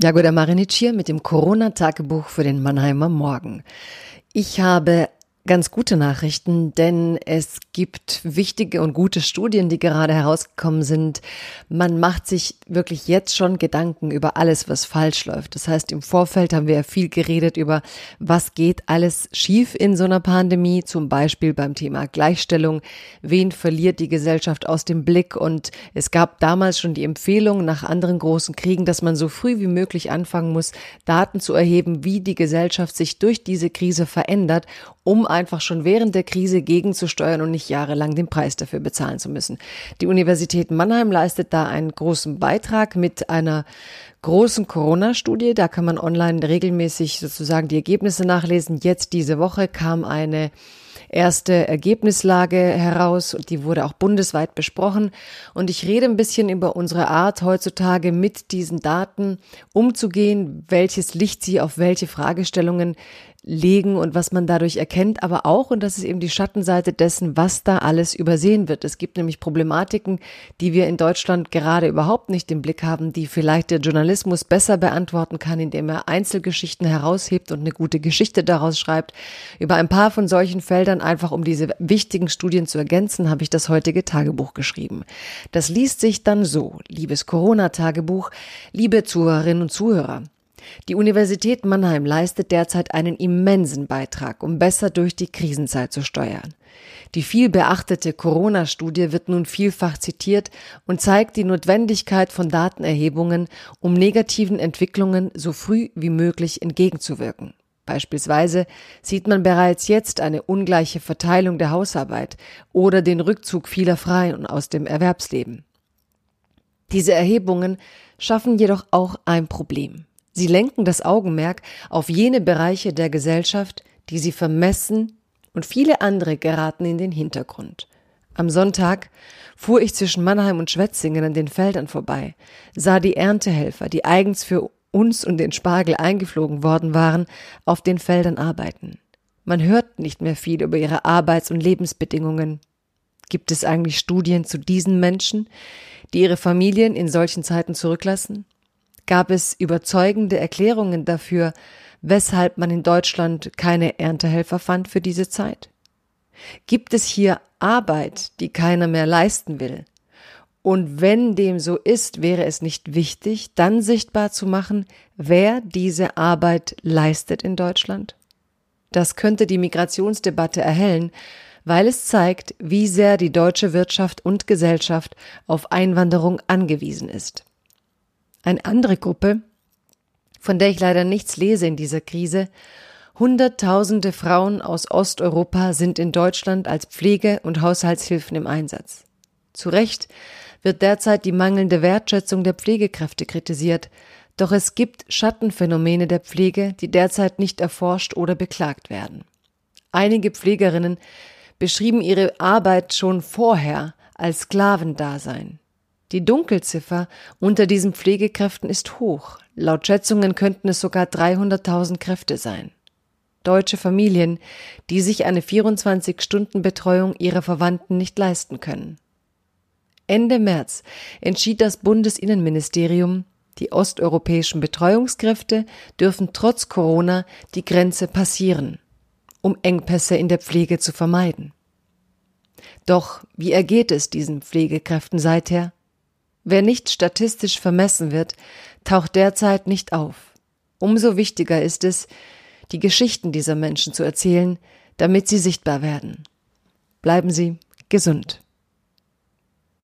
Jagoda Marinic hier mit dem Corona-Tagebuch für den Mannheimer Morgen. Ich habe Ganz gute Nachrichten, denn es gibt wichtige und gute Studien, die gerade herausgekommen sind. Man macht sich wirklich jetzt schon Gedanken über alles, was falsch läuft. Das heißt, im Vorfeld haben wir ja viel geredet über, was geht alles schief in so einer Pandemie, zum Beispiel beim Thema Gleichstellung. Wen verliert die Gesellschaft aus dem Blick? Und es gab damals schon die Empfehlung nach anderen großen Kriegen, dass man so früh wie möglich anfangen muss, Daten zu erheben, wie die Gesellschaft sich durch diese Krise verändert, um einfach schon während der Krise gegenzusteuern und nicht jahrelang den Preis dafür bezahlen zu müssen. Die Universität Mannheim leistet da einen großen Beitrag mit einer großen Corona-Studie. Da kann man online regelmäßig sozusagen die Ergebnisse nachlesen. Jetzt diese Woche kam eine erste Ergebnislage heraus und die wurde auch bundesweit besprochen. Und ich rede ein bisschen über unsere Art heutzutage mit diesen Daten umzugehen, welches Licht sie auf welche Fragestellungen legen und was man dadurch erkennt, aber auch, und das ist eben die Schattenseite dessen, was da alles übersehen wird. Es gibt nämlich Problematiken, die wir in Deutschland gerade überhaupt nicht im Blick haben, die vielleicht der Journalismus besser beantworten kann, indem er Einzelgeschichten heraushebt und eine gute Geschichte daraus schreibt. Über ein paar von solchen Feldern, einfach um diese wichtigen Studien zu ergänzen, habe ich das heutige Tagebuch geschrieben. Das liest sich dann so, liebes Corona-Tagebuch, liebe Zuhörerinnen und Zuhörer. Die Universität Mannheim leistet derzeit einen immensen Beitrag, um besser durch die Krisenzeit zu steuern. Die viel beachtete Corona-Studie wird nun vielfach zitiert und zeigt die Notwendigkeit von Datenerhebungen, um negativen Entwicklungen so früh wie möglich entgegenzuwirken. Beispielsweise sieht man bereits jetzt eine ungleiche Verteilung der Hausarbeit oder den Rückzug vieler Freien aus dem Erwerbsleben. Diese Erhebungen schaffen jedoch auch ein Problem. Sie lenken das Augenmerk auf jene Bereiche der Gesellschaft, die sie vermessen, und viele andere geraten in den Hintergrund. Am Sonntag fuhr ich zwischen Mannheim und Schwetzingen an den Feldern vorbei, sah die Erntehelfer, die eigens für uns und den Spargel eingeflogen worden waren, auf den Feldern arbeiten. Man hört nicht mehr viel über ihre Arbeits- und Lebensbedingungen. Gibt es eigentlich Studien zu diesen Menschen, die ihre Familien in solchen Zeiten zurücklassen? Gab es überzeugende Erklärungen dafür, weshalb man in Deutschland keine Erntehelfer fand für diese Zeit? Gibt es hier Arbeit, die keiner mehr leisten will? Und wenn dem so ist, wäre es nicht wichtig, dann sichtbar zu machen, wer diese Arbeit leistet in Deutschland? Das könnte die Migrationsdebatte erhellen, weil es zeigt, wie sehr die deutsche Wirtschaft und Gesellschaft auf Einwanderung angewiesen ist. Eine andere Gruppe, von der ich leider nichts lese in dieser Krise, Hunderttausende Frauen aus Osteuropa sind in Deutschland als Pflege- und Haushaltshilfen im Einsatz. Zu Recht wird derzeit die mangelnde Wertschätzung der Pflegekräfte kritisiert, doch es gibt Schattenphänomene der Pflege, die derzeit nicht erforscht oder beklagt werden. Einige Pflegerinnen beschrieben ihre Arbeit schon vorher als Sklavendasein. Die Dunkelziffer unter diesen Pflegekräften ist hoch. Laut Schätzungen könnten es sogar 300.000 Kräfte sein. Deutsche Familien, die sich eine 24-Stunden-Betreuung ihrer Verwandten nicht leisten können. Ende März entschied das Bundesinnenministerium, die osteuropäischen Betreuungskräfte dürfen trotz Corona die Grenze passieren, um Engpässe in der Pflege zu vermeiden. Doch wie ergeht es diesen Pflegekräften seither? Wer nicht statistisch vermessen wird, taucht derzeit nicht auf. Umso wichtiger ist es, die Geschichten dieser Menschen zu erzählen, damit sie sichtbar werden. Bleiben Sie gesund.